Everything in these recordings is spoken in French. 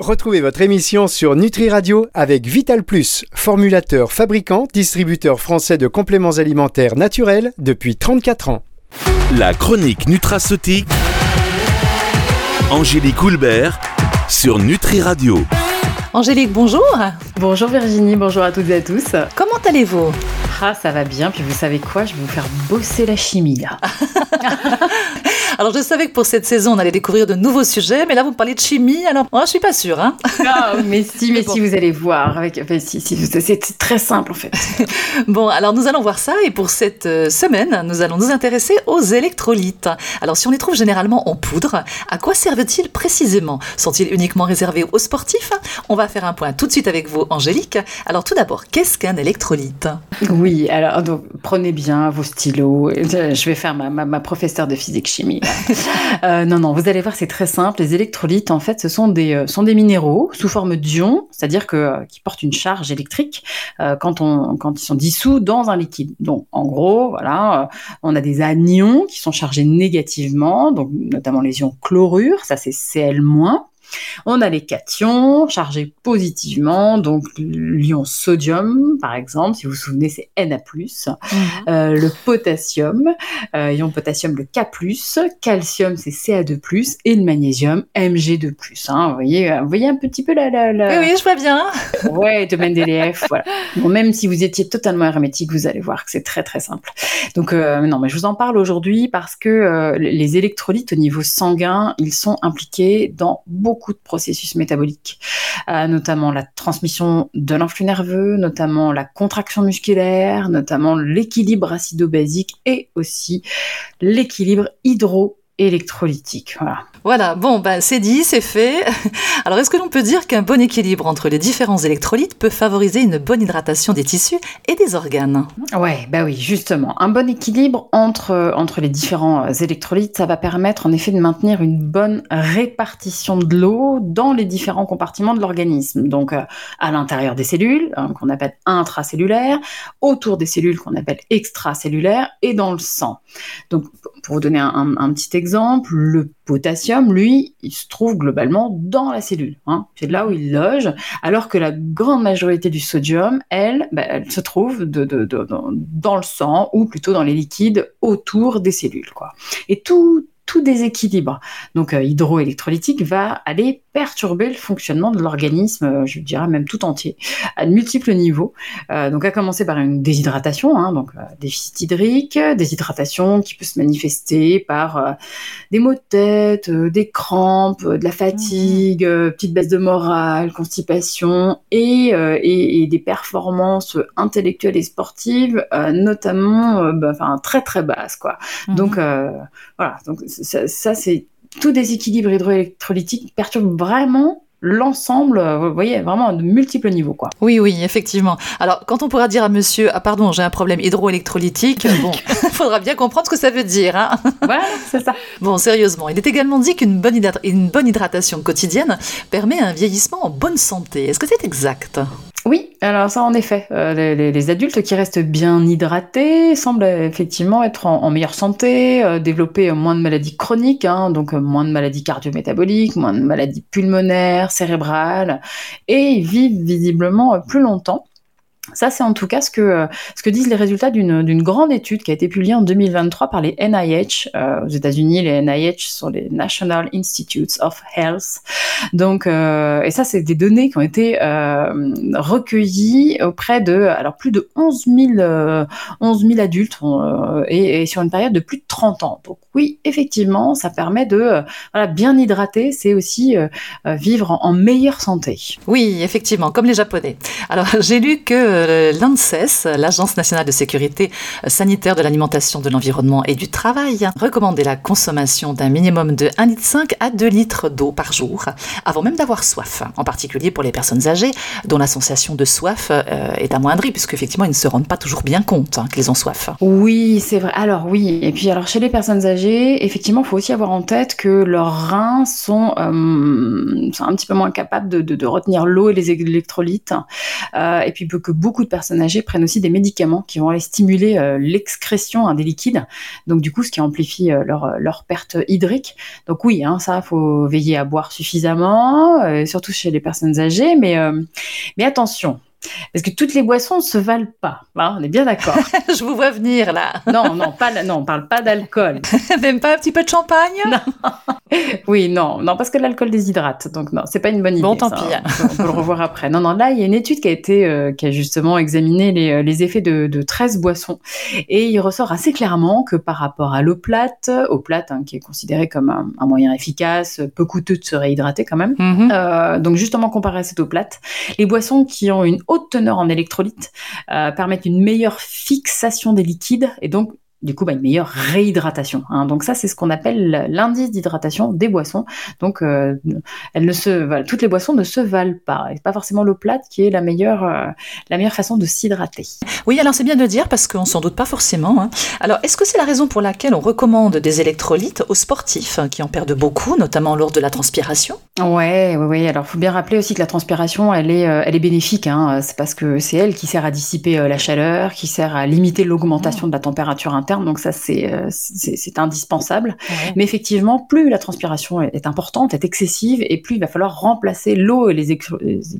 Retrouvez votre émission sur Nutri Radio avec Vital Plus, formulateur, fabricant, distributeur français de compléments alimentaires naturels depuis 34 ans. La chronique nutraceutique. Angélique Houlbert sur Nutri Radio. Angélique, bonjour. Bonjour Virginie, bonjour à toutes et à tous. Comment allez-vous? Ah, ça va bien. Puis vous savez quoi? Je vais vous faire bosser la chimie là. Alors je savais que pour cette saison on allait découvrir de nouveaux sujets, mais là vous me parlez de chimie, alors moi je suis pas sûre. Hein ah, mais si, mais, si vous allez voir, avec, enfin, si, si, c'est très simple en fait. bon, alors nous allons voir ça et pour cette euh, semaine nous allons nous intéresser aux électrolytes. Alors si on les trouve généralement en poudre, à quoi servent-ils précisément? Sont-ils uniquement réservés aux sportifs? On va faire un point tout de suite avec vous, Angélique. Alors tout d'abord, qu'est-ce qu'un électrolyte? Oui, alors donc, prenez bien vos stylos. Je vais faire ma, ma, ma professeure de physique-chimie. Euh, non, non, vous allez voir, c'est très simple. Les électrolytes, en fait, ce sont des, euh, sont des minéraux sous forme d'ions, c'est-à-dire que euh, qui portent une charge électrique quand, on, quand ils sont dissous dans un liquide. Donc, en gros, voilà, on a des anions qui sont chargés négativement, donc notamment les ions chlorure, ça c'est Cl-. On a les cations chargés positivement, donc l'ion sodium, par exemple, si vous vous souvenez, c'est Na+. Mhm. Euh, le potassium, euh, ion potassium, le K+, calcium, c'est Ca2+, et le magnésium, Mg2+. Hein, vous, voyez, vous voyez un petit peu la... la, la... Oui, oui, je vois bien. ouais, domaine d'EDF, voilà. Bon, même si vous étiez totalement hermétique, vous allez voir que c'est très très simple. Donc, euh, non, mais je vous en parle aujourd'hui parce que les électrolytes au niveau sanguin, ils sont impliqués dans beaucoup de processus métaboliques, euh, notamment la transmission de l'influx nerveux, notamment la contraction musculaire, notamment l'équilibre acido-basique et aussi l'équilibre hydro électrolytique. Voilà. Voilà, bon, ben, c'est dit, c'est fait. Alors, est-ce que l'on peut dire qu'un bon équilibre entre les différents électrolytes peut favoriser une bonne hydratation des tissus et des organes? Ouais, bah oui, justement. Un bon équilibre entre, entre les différents électrolytes, ça va permettre en effet de maintenir une bonne répartition de l'eau dans les différents compartiments de l'organisme. Donc, euh, à l'intérieur des cellules, hein, qu'on appelle intracellulaires, autour des cellules qu'on appelle extracellulaires, et dans le sang. Donc, pour vous donner un petit exemple, le potassium, lui, il se trouve globalement dans la cellule. Hein. C'est là où il loge, alors que la grande majorité du sodium, elle, bah, elle se trouve dans le sang, ou plutôt dans les liquides autour des cellules. Quoi. Et tout, tout déséquilibre, donc euh, hydroélectrolytique, va aller perturber le fonctionnement de l'organisme, euh, je dirais même tout entier, à de multiples niveaux. Euh, donc à commencer par une déshydratation, hein, donc déficit hydrique, déshydratation qui peut se manifester par des maux de tête, des crampes, de la fatigue, mmh. petite baisse de morale, constipation et, et, des performances intellectuelles et sportives, notamment bah, enfin, très très basses. Quoi. Mmh. Donc voilà, donc ça, c'est tout déséquilibre hydroélectrolytique perturbe vraiment l'ensemble, vous voyez, vraiment de multiples niveaux, quoi. Oui, oui, effectivement. Alors, quand on pourra dire à monsieur, ah pardon, j'ai un problème hydroélectrolytique, bon, il faudra bien comprendre ce que ça veut dire, hein. Voilà, c'est ça. Bon, sérieusement, il est également dit qu'une bonne, une bonne hydratation quotidienne permet un vieillissement en bonne santé. Est-ce que c'est exact? Oui, alors ça en effet, euh, les, adultes qui restent bien hydratés semblent effectivement être en, meilleure santé, euh, développer moins de maladies chroniques, hein, donc euh, moins de maladies cardio-métaboliques, moins de maladies pulmonaires, cérébrales, et vivent visiblement plus longtemps. Ça, c'est en tout cas ce que, ce que disent les résultats d'une grande étude qui a été publiée en 2023 par les NIH euh, aux États-Unis. Les NIH sont les National Institutes of Health. Donc, euh, et ça, c'est des données qui ont été euh, recueillies auprès de, alors plus de 11 000, 11 000 adultes et, sur une période de plus de 30 ans. Donc, oui, effectivement, ça permet de voilà, bien hydrater, c'est aussi vivre en, en meilleure santé. Oui, effectivement, comme les Japonais. Alors, j'ai lu que euh, l'ANSES, l'Agence nationale de sécurité sanitaire de l'alimentation, de l'environnement et du travail, recommandait la consommation d'un minimum de 1,5 litre à 2 litres d'eau par jour, avant même d'avoir soif, en particulier pour les personnes âgées dont la sensation de soif euh, est amoindrie, puisqu'effectivement, ils ne se rendent pas toujours bien compte hein, qu'ils ont soif. Oui, c'est vrai. Alors oui, et puis alors chez les personnes âgées, effectivement, il faut aussi avoir en tête que leurs reins sont, euh, un petit peu moins capables de, de, retenir l'eau et les électrolytes, et puis que beaucoup de personnes âgées prennent aussi des médicaments qui vont aller stimuler euh, l'excrétion hein, des liquides, donc du coup ce qui amplifie euh, leur, leur perte hydrique. Donc oui, hein, ça, faut veiller à boire suffisamment, surtout chez les personnes âgées, mais, mais attention, parce que toutes les boissons ne se valent pas. Hein, on est bien d'accord. Je vous vois venir là. non, non, pas, non, on parle pas d'alcool. Même pas un petit peu de champagne? Non. Oui, non, non, parce que l'alcool déshydrate. Donc non, c'est pas une bonne idée. Bon, tant pis. Hein. On, peut, le revoir après. Non, non, là, il y a une étude qui a été, euh, qui a justement examiné les, euh, les effets de, de, 13 boissons, et il ressort assez clairement que par rapport à l'eau plate, eau plate hein, qui est considérée comme un, moyen efficace, peu coûteux de se réhydrater quand même. Mm-hmm. euh, donc justement comparé à cette eau plate, les boissons qui ont une haute teneur en électrolytes euh, permettent une meilleure fixation des liquides et donc du coup bah, une meilleure réhydratation. Hein. Donc ça, c'est ce qu'on appelle l'indice d'hydratation des boissons. Donc euh, elles ne se, toutes les boissons ne se valent pas. Et pas forcément l'eau plate qui est la meilleure, euh, la meilleure façon de s'hydrater. Oui, alors c'est bien de dire parce qu'on s'en doute pas forcément. Hein. Alors est-ce que c'est la raison pour laquelle on recommande des électrolytes aux sportifs qui en perdent beaucoup, notamment lors de la transpiration? Ouais, oui, oui. Alors faut bien rappeler aussi que la transpiration, elle est, euh, elle est bénéfique. Hein. C'est parce que c'est elle qui sert à dissiper la chaleur, qui sert à limiter l'augmentation de la température interne donc ça euh, c'est indispensable. Mais effectivement, plus la transpiration est, importante, est excessive, et plus il va falloir remplacer l'eau et les,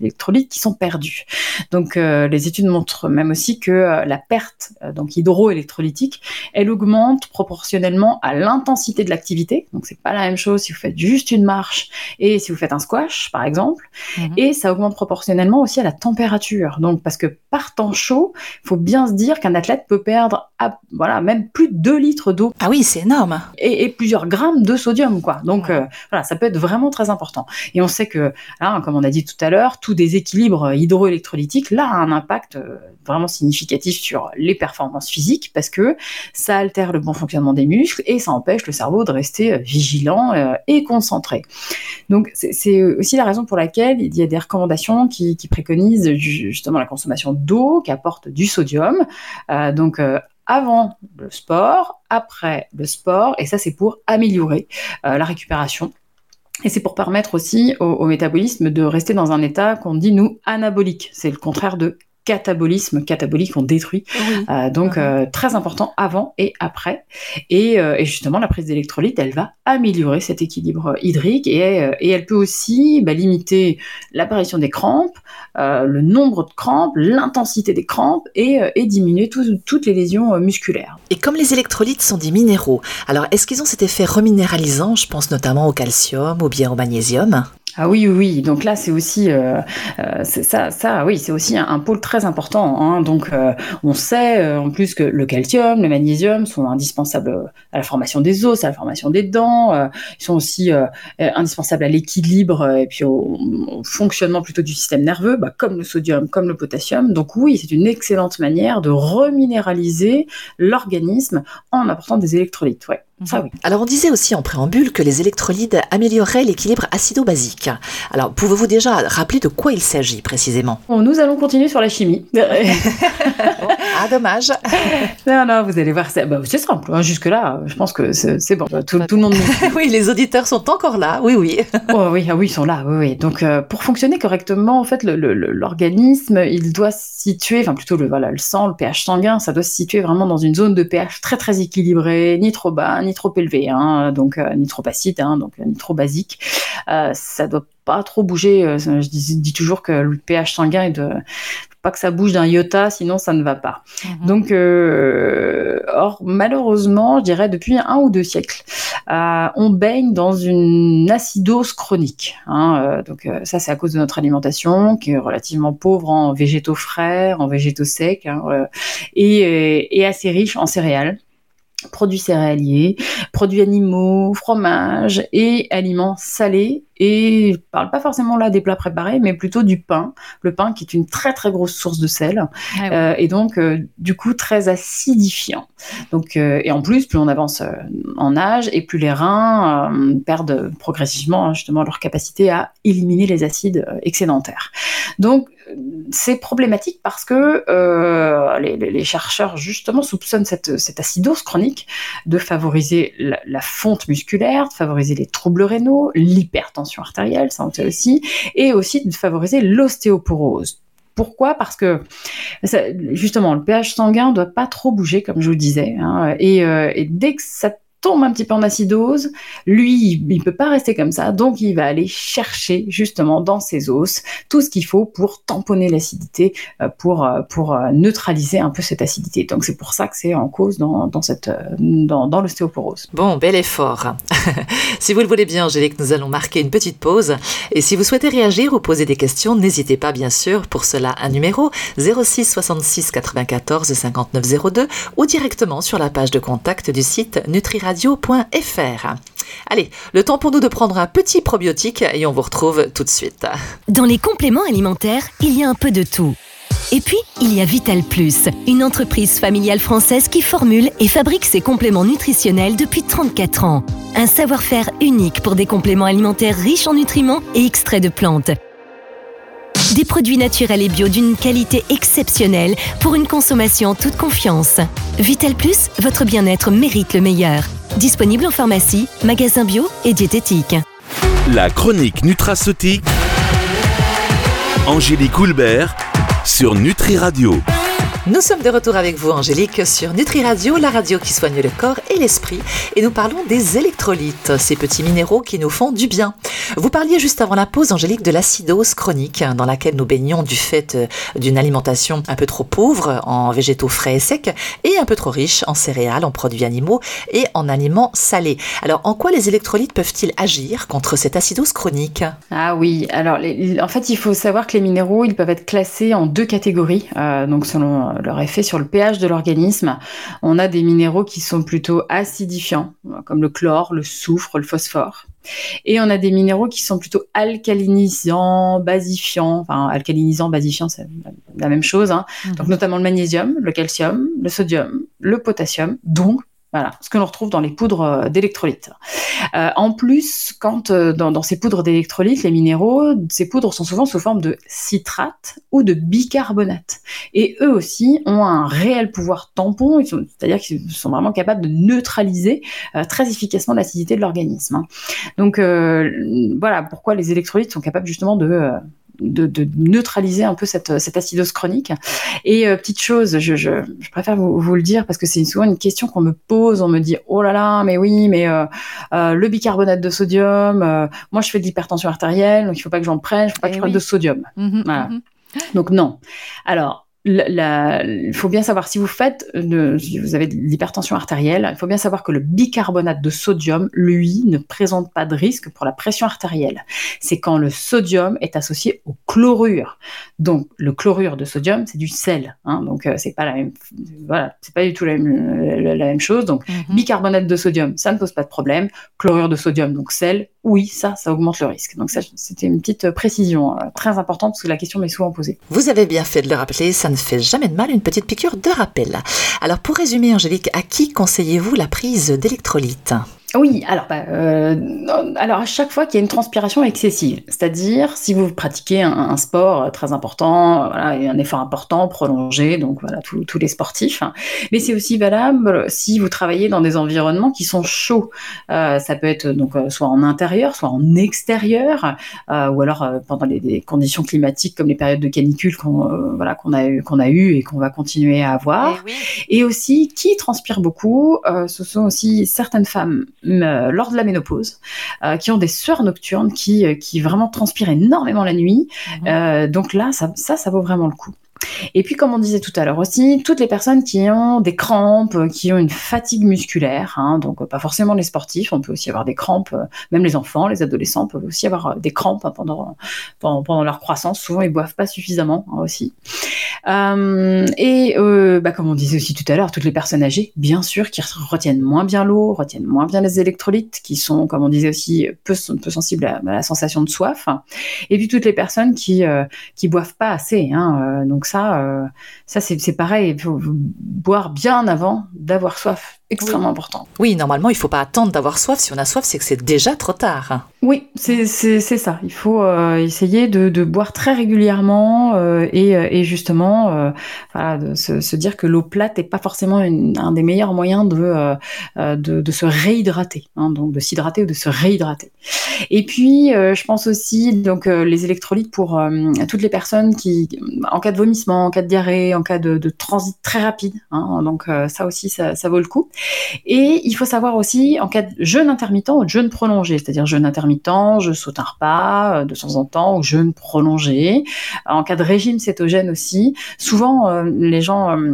électrolytes qui sont perdus. Donc euh, les études montrent même aussi que euh, la perte donc hydroélectrolytique, elle augmente proportionnellement à l'intensité de l'activité. Donc c'est pas la même chose si vous faites juste une marche et si vous faites un squash par exemple. Mhm. Et ça augmente proportionnellement aussi à la température. Donc parce que par temps chaud, il faut bien se dire qu'un athlète peut perdre voilà même plus de 2 litres d'eau. Ah oui, c'est énorme. Et, plusieurs grammes de sodium, quoi. Donc euh, voilà, ça peut être vraiment très important. Et on sait que, là, comme on a dit tout à l'heure, tout déséquilibre hydroélectrolytique, là, a un impact euh, vraiment significatif sur les performances physiques parce que ça altère le bon fonctionnement des muscles et ça empêche le cerveau de rester euh, vigilant et concentré. Donc c'est aussi la raison pour laquelle il y a des recommandations qui, préconisent justement la consommation d'eau qui apporte du sodium. donc avant le sport, après le sport, et ça c'est pour améliorer euh, la récupération. Et c'est pour permettre aussi au, métabolisme de rester dans un état qu'on dit nous anabolique. C'est le contraire de catabolisme catabolique, on détruit. Euh, donc euh, très important avant et après. Et, euh, et justement, la prise d'électrolytes, elle va améliorer cet équilibre hydrique et, et elle peut aussi bah, limiter l'apparition des crampes, le nombre de crampes, l'intensité des crampes et, et diminuer toutes les lésions musculaires. Et comme les électrolytes sont des minéraux, alors est-ce qu'ils ont cet effet reminéralisant? Je pense notamment au calcium ou bien au magnésium. Ah oui, oui, Donc là, c'est aussi euh, euh ça, ça, oui, c'est aussi un, pôle très important. Hein. Donc, euh, on sait en plus que le calcium, le magnésium sont indispensables à la formation des os, à la formation des dents. ils sont aussi indispensables à l'équilibre et puis au, fonctionnement plutôt du système nerveux, bah, comme le sodium, comme le potassium. Donc oui, c'est une excellente manière de reminéraliser l'organisme en apportant des électrolytes. Ouais. Mhm. Alors on disait aussi en préambule que les électrolytes amélioraient l'équilibre acido-basique. Alors pouvez-vous déjà rappeler de quoi il s'agit précisément? Nous allons continuer sur la chimie. ah dommage. non, non, vous allez voir, c'est bah, simple. Hein, jusque-là, je pense que c'est bon. Tout, le monde. oui, les auditeurs sont encore là. Oui, oui. oh, oui, ah, oui, ils sont là. Oui, oui. Donc euh, pour fonctionner correctement, en fait, l'organisme, il doit se situer, enfin plutôt le, voilà, le sang, le pH sanguin, ça doit se situer vraiment dans une zone de pH très très équilibrée, ni trop bas, ni trop élevé, hein, donc euh, ni trop acide, hein, donc ni trop basique. Euh, ça doit pas trop bouger. Euh, je dis, toujours que le pH sanguin est de pas que ça bouge d'un iota, sinon ça ne va pas. Mhm. Donc, or malheureusement, je dirais depuis un ou deux siècles, on baigne dans une acidose chronique. Hein, donc ça, c'est à cause de notre alimentation qui est relativement pauvre en végétaux frais, en végétaux secs, hein, et, et assez riche en céréales produits céréaliers, produits animaux, fromage et aliments salés. Et je parle pas forcément là des plats préparés, mais plutôt du pain. Le pain qui est une très très grosse source de sel ah euh, et donc euh, du coup très acidifiant. Donc euh, et en plus, plus on avance en âge et plus les reins perdent progressivement hein, justement leur capacité à éliminer les acides excédentaires. Donc c'est problématique parce que euh, les, chercheurs justement soupçonnent cette, acidose chronique de favoriser la, fonte musculaire, de favoriser les troubles rénaux, l'hypertension artérielle, ça on sait aussi, et aussi de favoriser l'ostéoporose. Pourquoi? Parce que justement, le pH sanguin doit pas trop bouger, comme je vous disais, hein, et, et dès que ça tombe un petit peu en acidose, lui, il peut pas rester comme ça, donc il va aller chercher justement dans ses os tout ce qu'il faut pour tamponner l'acidité, euh, pour, euh, pour euh, neutraliser un peu cette acidité. Donc c'est pour ça que c'est en cause dans, dans, cette, dans, l'ostéoporose. Bon, bel effort. si vous le voulez bien, Angélique, nous allons marquer une petite pause. Et si vous souhaitez réagir ou poser des questions, n'hésitez pas, bien sûr, pour cela, un numéro 06 66 94 59 02 ou directement sur la page de contact du site Allez, le temps pour nous de prendre un petit probiotique et on vous retrouve tout de suite. Dans les compléments alimentaires, il y a un peu de tout. Et puis, il y a Vital Plus, une entreprise familiale française qui formule et fabrique ses compléments nutritionnels depuis 34 ans. Un savoir-faire unique pour des compléments alimentaires riches en nutriments et extraits de plantes. Des produits naturels et bio d'une qualité exceptionnelle pour une consommation toute confiance. Vital Plus, votre bien-être mérite le meilleur. Disponible en pharmacie, magasin bio et diététique. La chronique nutraceutique. Angélique Houlbert sur Nutri Radio. Nous sommes de retour avec vous, Angélique, sur Nutri Radio, la radio qui soigne le corps et l'esprit. Et nous parlons des électrolytes, ces petits minéraux qui nous font du bien. Vous parliez juste avant la pause, Angélique, de l'acidose chronique dans laquelle nous baignons du fait euh, d'une alimentation un peu trop pauvre en végétaux frais et secs et un peu trop riche en céréales, en produits animaux et en aliments salés. Alors, en quoi les électrolytes peuvent-ils agir contre cette acidose chronique? Ah oui, alors en fait, il faut savoir que les minéraux, ils peuvent être classés en deux catégories, euh, donc selon leur effet sur le pH de l'organisme. On a des minéraux qui sont plutôt acidifiants, comme le chlore, le soufre, le phosphore. Et on a des minéraux qui sont plutôt alcalinisants, basifiants. Enfin, alcalinisants, basifiants, c'est la même chose. Hein. Mhm. Donc, notamment le magnésium, le calcium, le sodium, le potassium, donc voilà, ce que l'on retrouve dans les poudres euh, d'électrolytes. Euh, en plus, quand euh, dans, ces poudres d'électrolytes, les minéraux, ces poudres sont souvent sous forme de citrate ou de bicarbonate. Et eux aussi ont un réel pouvoir tampon, c'est-à-dire qu'ils sont vraiment capables de neutraliser très efficacement l'acidité de l'organisme. Hein. Donc voilà pourquoi les électrolytes sont capables justement de de, neutraliser un peu cette, cette acidose chronique. Et euh, petite chose, je, je, je préfère vous, vous, le dire parce que c'est souvent une question qu'on me pose. On me dit oh là là, mais oui, mais euh, euh, le bicarbonate de sodium. moi, je fais de l'hypertension artérielle, donc il faut pas que j'en prenne. Il faut pas que je eh prenne de sodium. Mhm, voilà. Mhm. Donc non. Alors il faut bien savoir si vous faites, si vous avez de l'hypertension artérielle, il faut bien savoir que le bicarbonate de sodium, lui, ne présente pas de risque pour la pression artérielle. C'est quand le sodium est associé au chlorure. Donc le chlorure de sodium, c'est du sel, hein, donc euh, c'est pas la même, voilà, c'est pas du tout la même, chose. Donc mhm. bicarbonate de sodium, ça ne pose pas de problème. Chlorure de sodium, donc sel, oui, ça, ça augmente le risque. Donc ça, c'était une petite précision euh, très importante parce que la question m'est souvent posée. Vous avez bien fait de le rappeler, ça ne fait jamais de mal une petite piqûre de rappel. Alors pour résumer, Angélique, à qui conseillez-vous la prise d'électrolytes? Oui, alors, bah, euh, alors à chaque fois qu'il y a une transpiration excessive, c'est-à-dire si vous pratiquez un, sport très important, voilà, et un effort important, prolongé, donc voilà, tous les sportifs, hein. mais c'est aussi valable si vous travaillez dans des environnements qui sont chauds. Euh, ça peut être donc euh, soit en intérieur, soit en extérieur, euh, ou alors euh, pendant les, les, conditions climatiques comme les périodes de canicule qu'on euh, voilà qu'on a eu qu'on a eu et qu'on va continuer à avoir. Et, eh oui. et aussi qui transpire beaucoup, ce sont aussi certaines femmes lors de la ménopause, euh, qui ont des sueurs nocturnes, qui, euh, qui vraiment transpirent énormément la nuit. Mhm. donc là, ça, ça, ça vaut vraiment le coup. Et puis, comme on disait tout à l'heure aussi, toutes les personnes qui ont des crampes, qui ont une fatigue musculaire, hein, donc pas forcément les sportifs, on peut aussi avoir des crampes, même les enfants, les adolescents peuvent aussi avoir des crampes hein, pendant, pendant, leur croissance. Souvent, ils boivent pas suffisamment hein, aussi. Euh, et euh, bah, comme on disait aussi tout à l'heure, toutes les personnes âgées, bien sûr, qui retiennent moins bien l'eau, retiennent moins bien les électrolytes, qui sont, comme on disait aussi, peu, sensibles à, la sensation de soif. Et puis toutes les personnes qui euh, qui boivent pas assez. Donc ça, ça c'est pareil, il faut boire bien avant d'avoir soif extrêmement important. Oui, normalement, il ne faut pas attendre d'avoir soif. Si on a soif, c'est que c'est déjà trop tard. Oui, c'est ça. Il faut euh, essayer de, de, boire très régulièrement euh, et, et, justement euh, voilà, de se, se, dire que l'eau plate n'est pas forcément une, un des meilleurs moyens de, de, de, se réhydrater, hein, donc de s'hydrater ou de se réhydrater. Et puis, je pense aussi donc les électrolytes pour toutes les personnes qui, en cas de vomissement, en cas de diarrhée, en cas de, de transit très rapide, hein, donc ça aussi, ça, ça vaut le coup. Et il faut savoir aussi, en cas de jeûne intermittent ou de jeûne prolongé, c'est-à-dire jeûne intermittent, je saute un repas euh, de temps en temps ou jeûne prolongé. En cas de régime cétogène aussi, souvent euh, les gens euh,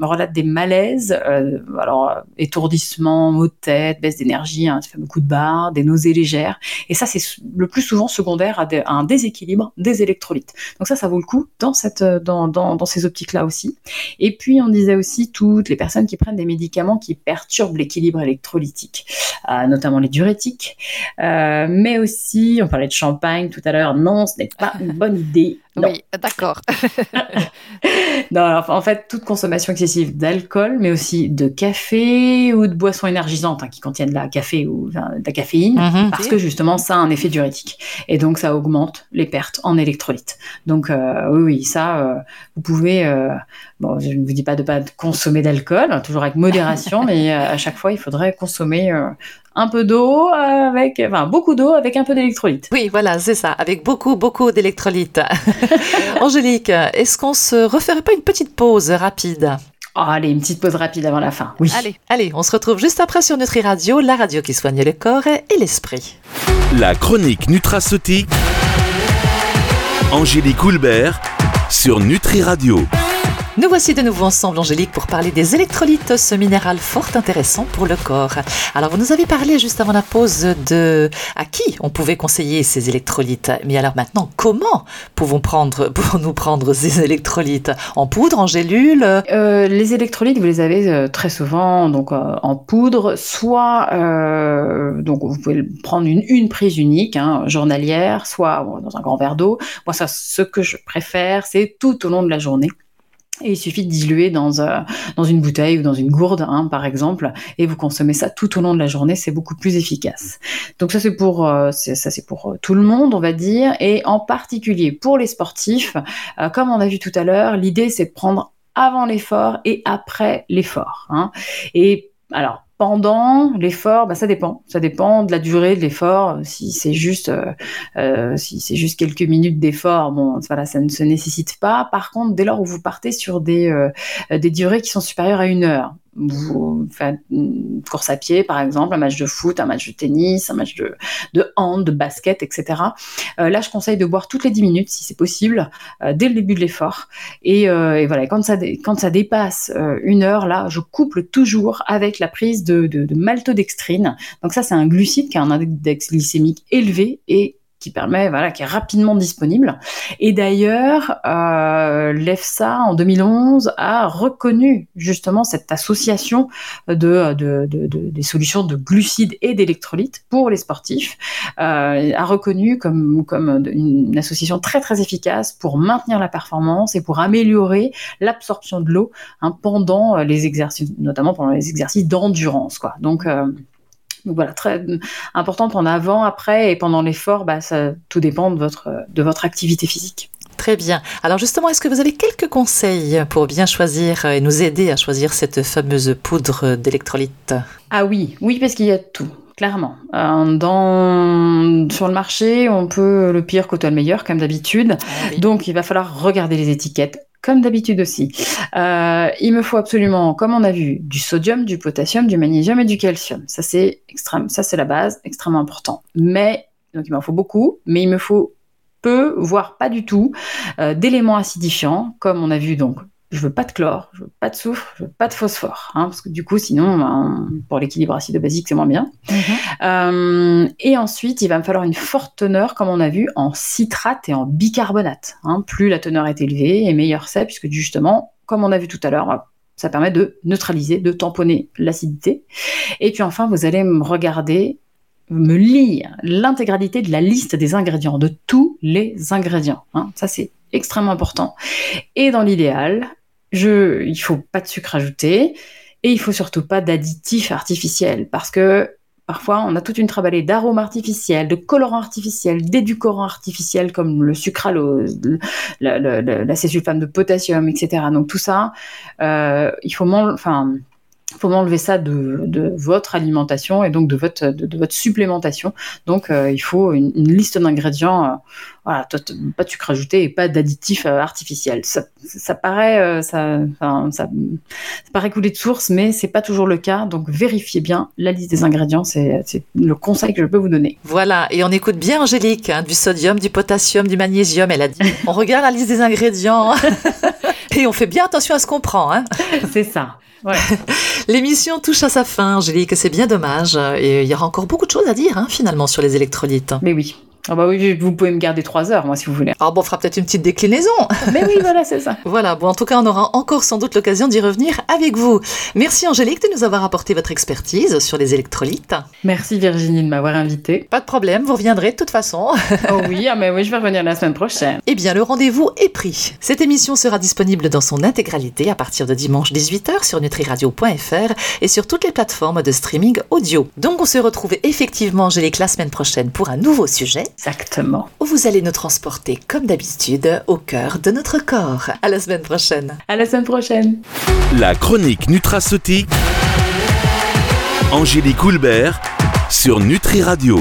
relatent des malaises, alors étourdissement, maux de tête, baisse d'énergie, hein, ça fait beaucoup de barres, des nausées légères. Et ça, c'est le plus souvent secondaire à, un déséquilibre des électrolytes. Donc ça, ça vaut le coup dans, cette, dans, dans, dans ces optiques-là aussi. Et puis, on disait aussi toutes les personnes qui prennent des médicaments qui perturbent l'équilibre électrolytique, notamment les diurétiques. Euh, mais aussi, on parlait de champagne tout à l'heure, non, ce n'est pas une bonne idée. Oui, d'accord. non, en fait, toute consommation excessive d'alcool, mais aussi de café ou de boissons énergisantes hein, qui contiennent de la café ou de la caféine, mhm. parce que justement, ça a un effet diurétique. Et donc, ça augmente les pertes en électrolytes. Donc, euh, oui, oui, ça, euh, vous pouvez. Euh, bon, je ne vous dis pas de pas consommer d'alcool, hein, toujours avec modération, mais à chaque fois, il faudrait consommer un peu d'eau avec, enfin beaucoup d'eau avec un peu d'électrolyte. Oui, voilà, c'est ça, avec beaucoup, beaucoup d'électrolytes. Angélique, est-ce qu'on se referait pas une petite pause rapide? Oh, allez, une petite pause rapide avant la fin. Oui. Allez, allez, on se retrouve juste après sur Nutri Radio, la radio qui soigne le corps et l'esprit. La chronique nutraceutique. Angélique Houlbert sur Nutri Radio. Nous voici de nouveau ensemble, Angélique, pour parler des électrolytes, ce minéral fort intéressant pour le corps. Alors, vous nous avez parlé juste avant la pause de à qui on pouvait conseiller ces électrolytes. Mais alors maintenant, comment pouvons prendre, pouvons-nous prendre ces électrolytes? En poudre, en gélule? Euh, Les électrolytes, vous les avez euh, très souvent donc euh, en poudre, soit donc vous pouvez prendre une, une prise unique, hein, journalière, soit dans un grand verre d'eau. Moi, ça, ce que je préfère, c'est tout au long de la journée. Et il suffit de diluer dans, euh, dans une bouteille ou dans une gourde, hein, par exemple, et vous consommez ça tout au long de la journée, c'est beaucoup plus efficace. Donc ça c'est pour euh, ça c'est pour euh, tout le monde, on va dire, et en particulier pour les sportifs, comme on a vu tout à l'heure, l'idée c'est de prendre avant l'effort et après l'effort. Hein. Et alors pendant l'effort, bah, ça dépend. Ça dépend de la durée de l'effort. Si c'est juste, euh, euh, si c'est juste quelques minutes d'effort, bon, voilà, ça ne se nécessite pas. Par contre, dès lors où vous partez sur des, euh, des durées qui sont supérieures à une heure, vous faites une course à pied, par exemple, un match de foot, un match de tennis, un match de, hand, de basket, etc. Euh, là, je conseille de boire toutes les 10 minutes, si c'est possible, euh, dès le début de l'effort. Et, euh, et, voilà, quand ça, quand ça dépasse euh, une heure, là, je couple toujours avec la prise de, de, de maltodextrine. Donc ça, c'est un glucide qui a un index glycémique élevé et qui permet, voilà, qui est rapidement disponible. Et d'ailleurs, euh, l'EFSA en 2011 a reconnu justement cette association de, de, de, de des solutions de glucides et d'électrolytes pour les sportifs, euh, a reconnu comme, comme une association très très efficace pour maintenir la performance et pour améliorer l'absorption de l'eau hein, pendant les exercices, notamment pendant les exercices d'endurance, quoi. Donc euh, donc voilà, très important de prendre avant, après et pendant l'effort, bah, ça tout dépend de votre, de votre activité physique. Très bien. Alors justement, est-ce que vous avez quelques conseils pour bien choisir et nous aider à choisir cette fameuse poudre d'électrolyte? Ah oui, oui, parce qu'il y a tout clairement. Euh, dans, sur le marché, on peut le pire côtoyer le meilleur, comme d'habitude. Ah Donc, il va falloir regarder les étiquettes, comme d'habitude aussi. Euh, il me faut absolument, comme on a vu, du sodium, du potassium, du magnésium et du calcium. Ça c'est la base, extrêmement important. Mais donc il m'en faut beaucoup, mais il me faut peu, voire pas du tout, euh, d'éléments acidifiants, comme on a vu donc je veux pas de chlore, je veux pas de soufre, je veux pas de phosphore, hein, parce que du coup, sinon, ben, pour l'équilibre acido-basique, c'est moins bien. Mhm. Euh, et ensuite, il va me falloir une forte teneur, comme on a vu, en citrate et en bicarbonate. Hein. Plus la teneur est élevée, et meilleur c'est, puisque justement, comme on a vu tout à l'heure, ça permet de neutraliser, de tamponner l'acidité. Et puis enfin, vous allez me regarder me lire l'intégralité de la liste des ingrédients, de tous les ingrédients. Hein. Ça, c'est extrêmement important. Et dans l'idéal, je, il faut pas de sucre ajouté. Et il faut surtout pas d'additifs artificiels parce que Parfois, on a toute une trabalée d'arômes artificiels, de colorants artificiels, d'édulcorants artificiels comme le sucralose, l'acésulfame de potassium, etc. Donc tout ça, euh, il faut, enfin, faut m'enlever ça de, votre alimentation et donc de votre, de, votre supplémentation? Donc, euh, il faut une, liste d'ingrédients, euh, voilà, pas de sucre ajouté et pas d'additifs euh, artificiels. Ça, paraît, ça, ça, paraît couler de source, mais c'est pas toujours le cas. Donc, vérifiez bien la liste des ingrédients. C'est le conseil que je peux vous donner. Voilà, et on écoute bien Angélique, hein, du sodium, du potassium, du magnésium. Elle a dit, on regarde la liste des ingrédients et on fait bien attention à ce qu'on prend. Hein. C'est ça. L'émission touche à sa fin, Angélique, c'est bien dommage. Et il y aura encore beaucoup de choses à dire, hein, finalement, sur les électrolytes. Mais oui. Ah bah oui, vous pouvez me garder trois heures, moi, si vous voulez. Ah bon, on fera peut-être une petite déclinaison. Mais oui, voilà, c'est ça. voilà, bon, en tout cas, on aura encore sans doute l'occasion d'y revenir avec vous. Merci Angélique de nous avoir apporté votre expertise sur les électrolytes. Merci Virginie de m'avoir invité. Pas de problème, vous reviendrez de toute façon. oh oui, ah mais oui, je vais revenir la semaine prochaine. Eh bien, le rendez-vous est pris. Cette émission sera disponible dans son intégralité à partir de dimanche 18h sur nutriradio.fr et sur toutes les plateformes de streaming audio. Donc, on se retrouve effectivement, Angélique, la semaine prochaine pour un nouveau sujet. Exactement. Vous allez nous transporter, comme d'habitude, au cœur de notre corps. À la semaine prochaine. À la semaine prochaine. La chronique nutraceutique. Angélique Houlbert sur Nutri Radio.